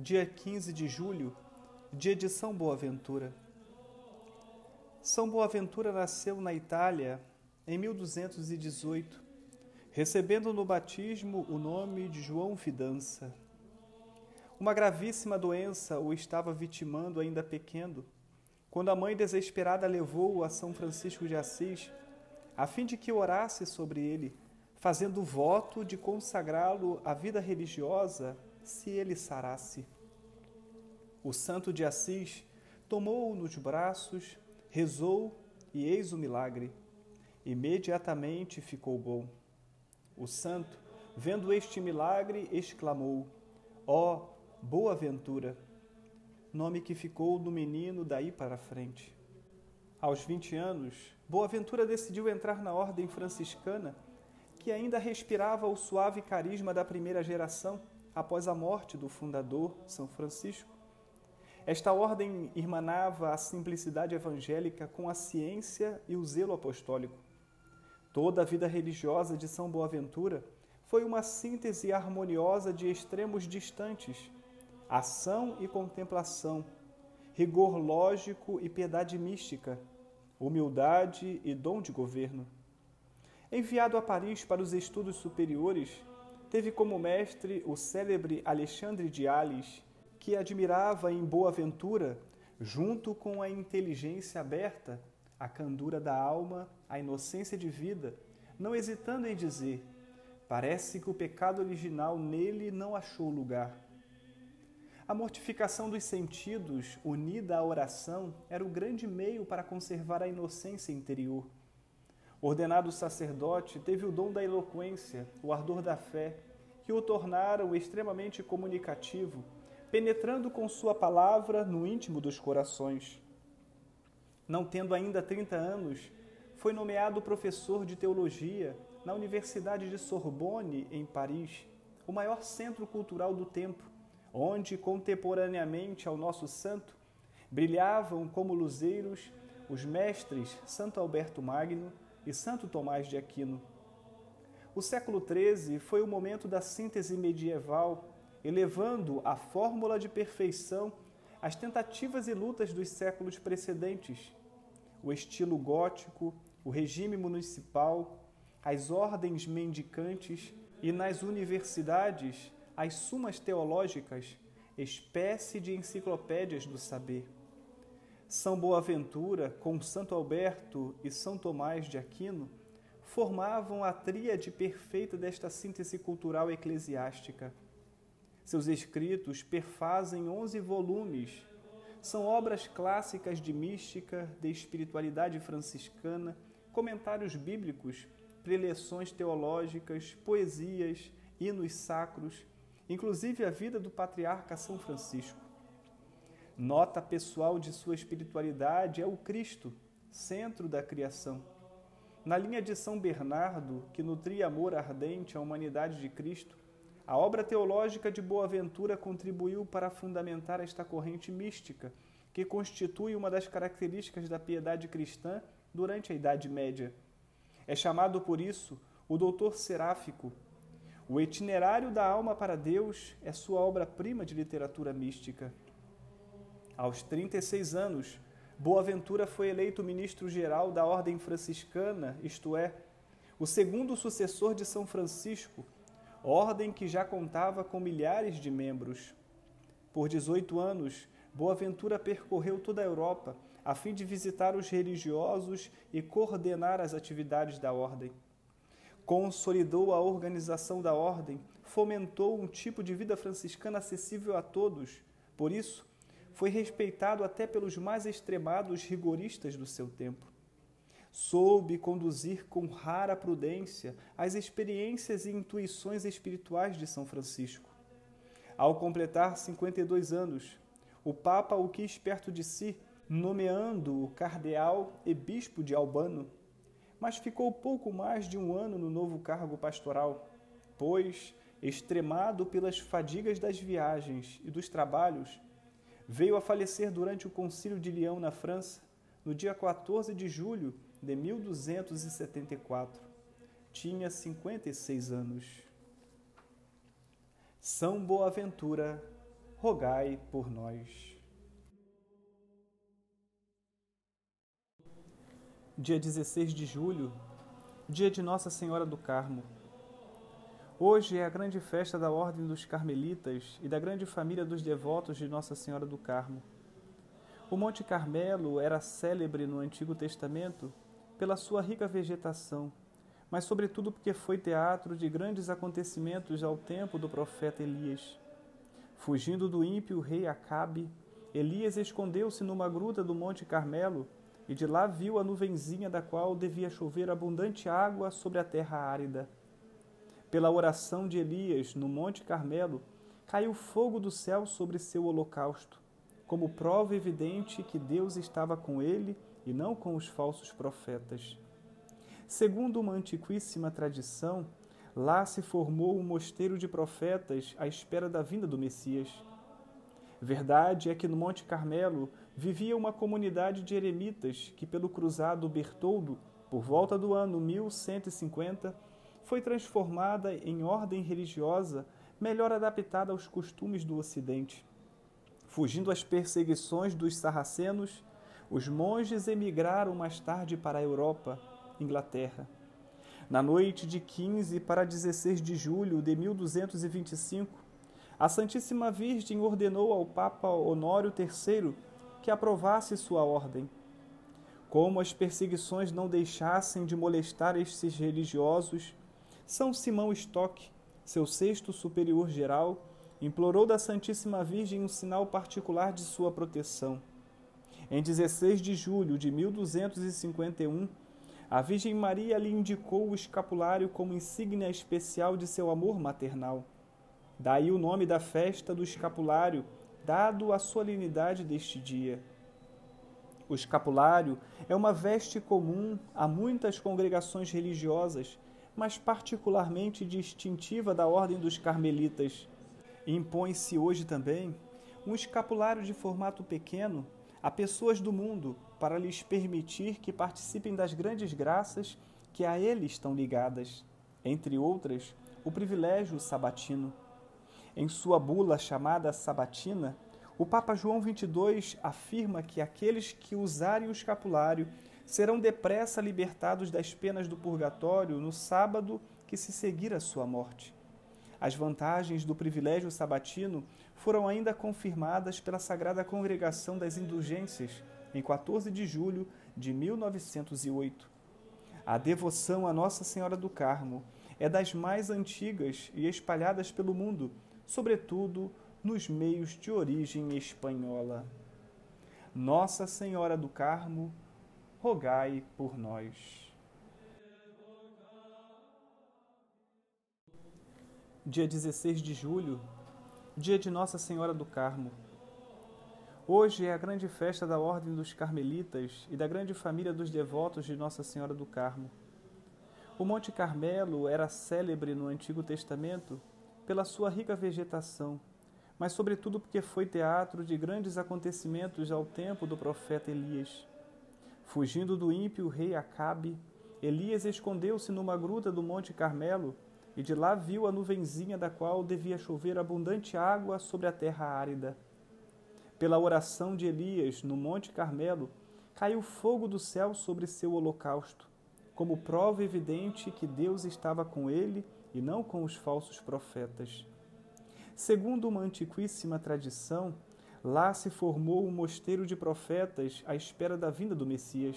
dia 15 de julho, dia de São Boaventura. São Boaventura nasceu na Itália em 1218, recebendo no batismo o nome de João Fidança. Uma gravíssima doença o estava vitimando ainda pequeno, quando a mãe desesperada levou-o a São Francisco de Assis, a fim de que orasse sobre ele, fazendo voto de consagrá-lo à vida religiosa se ele sarasse. O santo de Assis tomou-o nos braços, rezou e eis o milagre. Imediatamente ficou bom. O santo, vendo este milagre, exclamou: Ó, oh, boa ventura! Nome que ficou do menino daí para frente. Aos 20 anos, Boaventura decidiu entrar na ordem franciscana, que ainda respirava o suave carisma da primeira geração após a morte do fundador, São Francisco. Esta ordem irmanava a simplicidade evangélica com a ciência e o zelo apostólico. Toda a vida religiosa de São Boaventura foi uma síntese harmoniosa de extremos distantes, ação e contemplação, rigor lógico e piedade mística, humildade e dom de governo. Enviado a Paris para os estudos superiores, teve como mestre o célebre Alexandre de Ales, que admirava em Boaventura, junto com a inteligência aberta, a candura da alma, a inocência de vida, não hesitando em dizer: parece que o pecado original nele não achou lugar. A mortificação dos sentidos, unida à oração, era o grande meio para conservar a inocência interior. Ordenado sacerdote, teve o dom da eloquência, o ardor da fé, que o tornaram extremamente comunicativo, penetrando com sua palavra no íntimo dos corações. Não tendo ainda 30 anos, foi nomeado professor de teologia na Universidade de Sorbonne, em Paris, o maior centro cultural do tempo, onde, contemporaneamente ao nosso santo, brilhavam como luzeiros os mestres Santo Alberto Magno, e Santo Tomás de Aquino. O século XIII foi o momento da síntese medieval, elevando a fórmula de perfeição às tentativas e lutas dos séculos precedentes. O estilo gótico, o regime municipal, as ordens mendicantes e nas universidades as sumas teológicas, espécie de enciclopédias do saber. São Boaventura, com Santo Alberto e São Tomás de Aquino, formavam a tríade perfeita desta síntese cultural eclesiástica. Seus escritos perfazem onze volumes. São obras clássicas de mística, de espiritualidade franciscana, comentários bíblicos, preleções teológicas, poesias, hinos sacros, inclusive a vida do patriarca São Francisco. Nota pessoal de sua espiritualidade é o Cristo, centro da criação. Na linha de São Bernardo, que nutria amor ardente à humanidade de Cristo, a obra teológica de Boaventura contribuiu para fundamentar esta corrente mística, que constitui uma das características da piedade cristã durante a Idade Média. É chamado por isso o doutor seráfico. O itinerário da alma para Deus é sua obra-prima de literatura mística. Aos 36 anos, Boaventura foi eleito ministro-geral da Ordem Franciscana, isto é, o segundo sucessor de São Francisco, ordem que já contava com milhares de membros. Por 18 anos, Boaventura percorreu toda a Europa a fim de visitar os religiosos e coordenar as atividades da ordem. Consolidou a organização da ordem, fomentou um tipo de vida franciscana acessível a todos. Por isso, foi respeitado até pelos mais extremados rigoristas do seu tempo. Soube conduzir com rara prudência as experiências e intuições espirituais de São Francisco. Ao completar 52 anos, o Papa o quis perto de si, nomeando-o cardeal e bispo de Albano, mas ficou pouco mais de um ano no novo cargo pastoral, pois, extremado pelas fadigas das viagens e dos trabalhos, Veio a falecer durante o Concílio de Lyon, na França, no dia 14 de julho de 1274. Tinha 56 anos. São Boaventura, rogai por nós. Dia 16 de julho, dia de Nossa Senhora do Carmo. Hoje é a grande festa da Ordem dos Carmelitas e da grande família dos devotos de Nossa Senhora do Carmo. O Monte Carmelo era célebre no Antigo Testamento pela sua rica vegetação, mas sobretudo porque foi teatro de grandes acontecimentos ao tempo do profeta Elias. Fugindo do ímpio rei Acabe, Elias escondeu-se numa gruta do Monte Carmelo e de lá viu a nuvenzinha da qual devia chover abundante água sobre a terra árida. Pela oração de Elias no Monte Carmelo, caiu fogo do céu sobre seu holocausto, como prova evidente que Deus estava com ele e não com os falsos profetas. Segundo uma antiquíssima tradição, Lá se formou um mosteiro de profetas à espera da vinda do Messias. Verdade é que no Monte Carmelo vivia uma comunidade de eremitas que, pelo cruzado Bertoldo, por volta do ano 1150, foi transformada em ordem religiosa melhor adaptada aos costumes do Ocidente. Fugindo às perseguições dos sarracenos, os monges emigraram mais tarde para a Europa, Inglaterra. Na noite de 15 para 16 de julho de 1225, a Santíssima Virgem ordenou ao Papa Honório III que aprovasse sua ordem. Como as perseguições não deixassem de molestar estes religiosos, São Simão Stock, seu sexto superior geral, implorou da Santíssima Virgem um sinal particular de sua proteção. Em 16 de julho de 1251, a Virgem Maria lhe indicou o escapulário como insígnia especial de seu amor maternal. Daí o nome da festa do escapulário, dado à solenidade deste dia. O escapulário é uma veste comum a muitas congregações religiosas, mas particularmente distintiva da ordem dos carmelitas. Impõe-se hoje também um escapulário de formato pequeno a pessoas do mundo para lhes permitir que participem das grandes graças que a ele estão ligadas, entre outras, o privilégio sabatino. Em sua bula chamada Sabatina, o Papa João XXII afirma que aqueles que usarem o escapulário serão depressa libertados das penas do purgatório no sábado que se seguir a sua morte. As vantagens do privilégio sabatino foram ainda confirmadas pela Sagrada Congregação das Indulgências, em 14 de julho de 1908. A devoção a Nossa Senhora do Carmo é das mais antigas e espalhadas pelo mundo, sobretudo nos meios de origem espanhola. Nossa Senhora do Carmo, rogai por nós. Dia 16 de julho, dia de Nossa Senhora do Carmo. Hoje é a grande festa da Ordem dos Carmelitas e da grande família dos devotos de Nossa Senhora do Carmo. O Monte Carmelo era célebre no Antigo Testamento pela sua rica vegetação, mas sobretudo porque foi teatro de grandes acontecimentos ao tempo do profeta Elias. Fugindo do ímpio rei Acabe, Elias escondeu-se numa gruta do Monte Carmelo e de lá viu a nuvenzinha da qual devia chover abundante água sobre a terra árida. Pela oração de Elias no Monte Carmelo, caiu fogo do céu sobre seu holocausto, como prova evidente que Deus estava com ele e não com os falsos profetas. Segundo uma antiquíssima tradição, lá se formou um mosteiro de profetas à espera da vinda do Messias.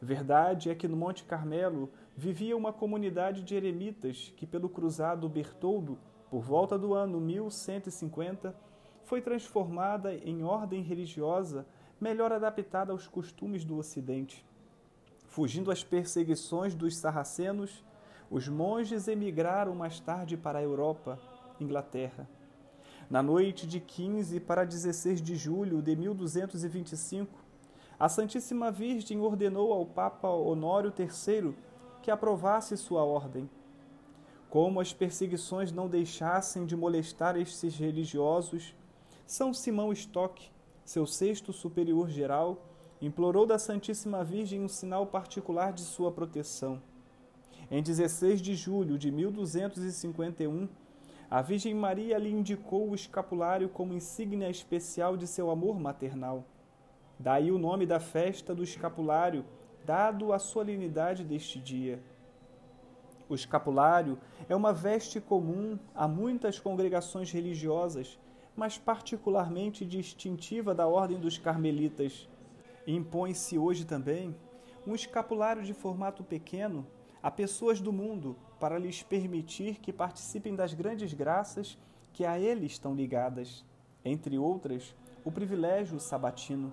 Verdade é que no Monte Carmelo vivia uma comunidade de eremitas que, pelo cruzado Bertoldo, por volta do ano 1150, foi transformada em ordem religiosa melhor adaptada aos costumes do Ocidente. Fugindo às perseguições dos sarracenos, os monges emigraram mais tarde para a Europa, Inglaterra. Na noite de 15 para 16 de julho de 1225, a Santíssima Virgem ordenou ao Papa Honório III que aprovasse sua ordem. Como as perseguições não deixassem de molestar estes religiosos, são Simão Stock, seu sexto superior geral, implorou da Santíssima Virgem um sinal particular de sua proteção. Em 16 de julho de 1251, a Virgem Maria lhe indicou o escapulário como insígnia especial de seu amor maternal. Daí o nome da festa do escapulário, dado à solenidade deste dia. O escapulário é uma veste comum a muitas congregações religiosas, mas particularmente distintiva da ordem dos carmelitas. Impõe-se hoje também um escapulário de formato pequeno a pessoas do mundo para lhes permitir que participem das grandes graças que a ele estão ligadas, entre outras, o privilégio sabatino.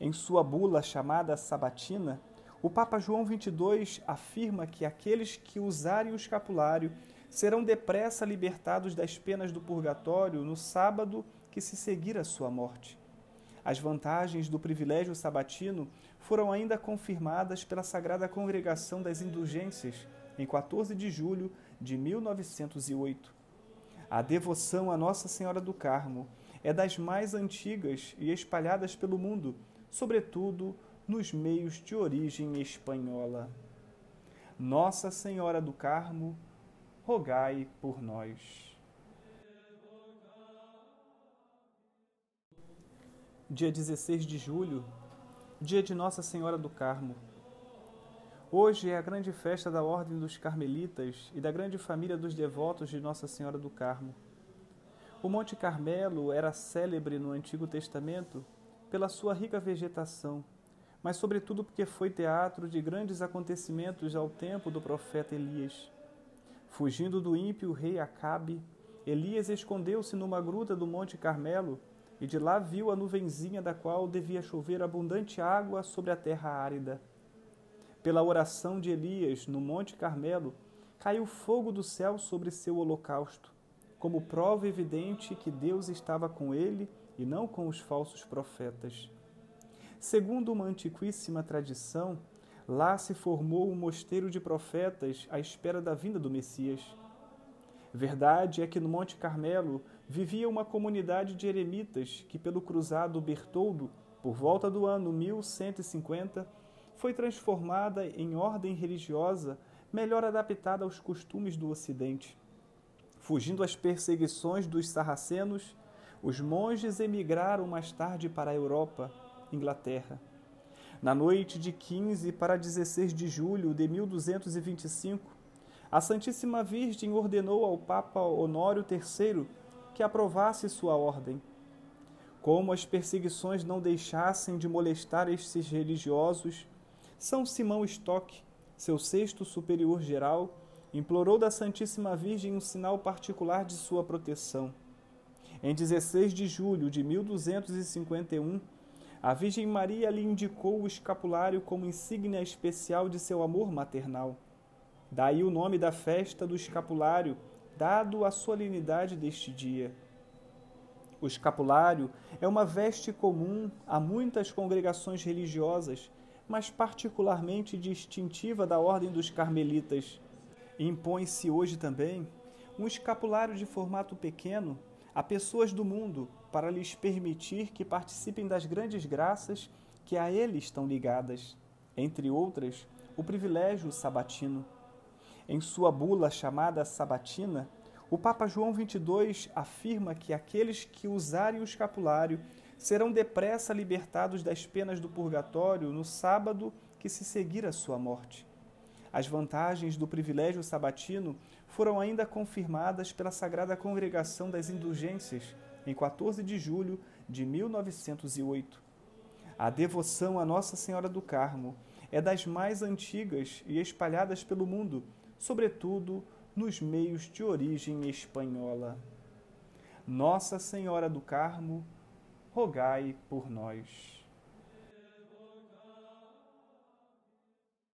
Em sua bula chamada Sabatina, o Papa João XXII afirma que aqueles que usarem o escapulário serão depressa libertados das penas do purgatório no sábado que se seguir a sua morte. As vantagens do privilégio sabatino foram ainda confirmadas pela Sagrada Congregação das Indulgências em 14 de julho de 1908. A devoção a Nossa Senhora do Carmo é das mais antigas e espalhadas pelo mundo, sobretudo nos meios de origem espanhola. Nossa Senhora do Carmo, rogai por nós. Dia 16 de julho, dia de Nossa Senhora do Carmo. Hoje é a grande festa da Ordem dos Carmelitas e da grande família dos devotos de Nossa Senhora do Carmo. O Monte Carmelo era célebre no Antigo Testamento pela sua rica vegetação, mas sobretudo porque foi teatro de grandes acontecimentos ao tempo do profeta Elias. Fugindo do ímpio rei Acabe, Elias escondeu-se numa gruta do Monte Carmelo e de lá viu a nuvenzinha da qual devia chover abundante água sobre a terra árida. Pela oração de Elias no Monte Carmelo, caiu fogo do céu sobre seu holocausto, como prova evidente que Deus estava com ele e não com os falsos profetas. Segundo uma antiquíssima tradição, lá se formou um mosteiro de profetas à espera da vinda do Messias. Verdade é que no Monte Carmelo vivia uma comunidade de eremitas que, pelo cruzado Bertoldo, por volta do ano 1150, foi transformada em ordem religiosa melhor adaptada aos costumes do Ocidente. Fugindo às perseguições dos sarracenos, os monges emigraram mais tarde para a Europa, Inglaterra. Na noite de 15 para 16 de julho de 1225, a Santíssima Virgem ordenou ao Papa Honório III que aprovasse sua ordem. Como as perseguições não deixassem de molestar estes religiosos, São Simão Stock, seu sexto superior geral, implorou da Santíssima Virgem um sinal particular de sua proteção. Em 16 de julho de 1251, a Virgem Maria lhe indicou o escapulário como insígnia especial de seu amor maternal. Daí o nome da festa do escapulário, dado à solenidade deste dia. O escapulário é uma veste comum a muitas congregações religiosas, mas particularmente distintiva da ordem dos carmelitas. Impõe-se hoje também um escapulário de formato pequeno a pessoas do mundo para lhes permitir que participem das grandes graças que a ele estão ligadas, entre outras, o privilégio sabatino. Em sua bula chamada Sabatina, o Papa João XXII afirma que aqueles que usarem o escapulário serão depressa libertados das penas do purgatório no sábado que se seguir a sua morte. As vantagens do privilégio sabatino foram ainda confirmadas pela Sagrada Congregação das Indulgências em 14 de julho de 1908. A devoção a Nossa Senhora do Carmo é das mais antigas e espalhadas pelo mundo sobretudo nos meios de origem espanhola. Nossa Senhora do Carmo, rogai por nós.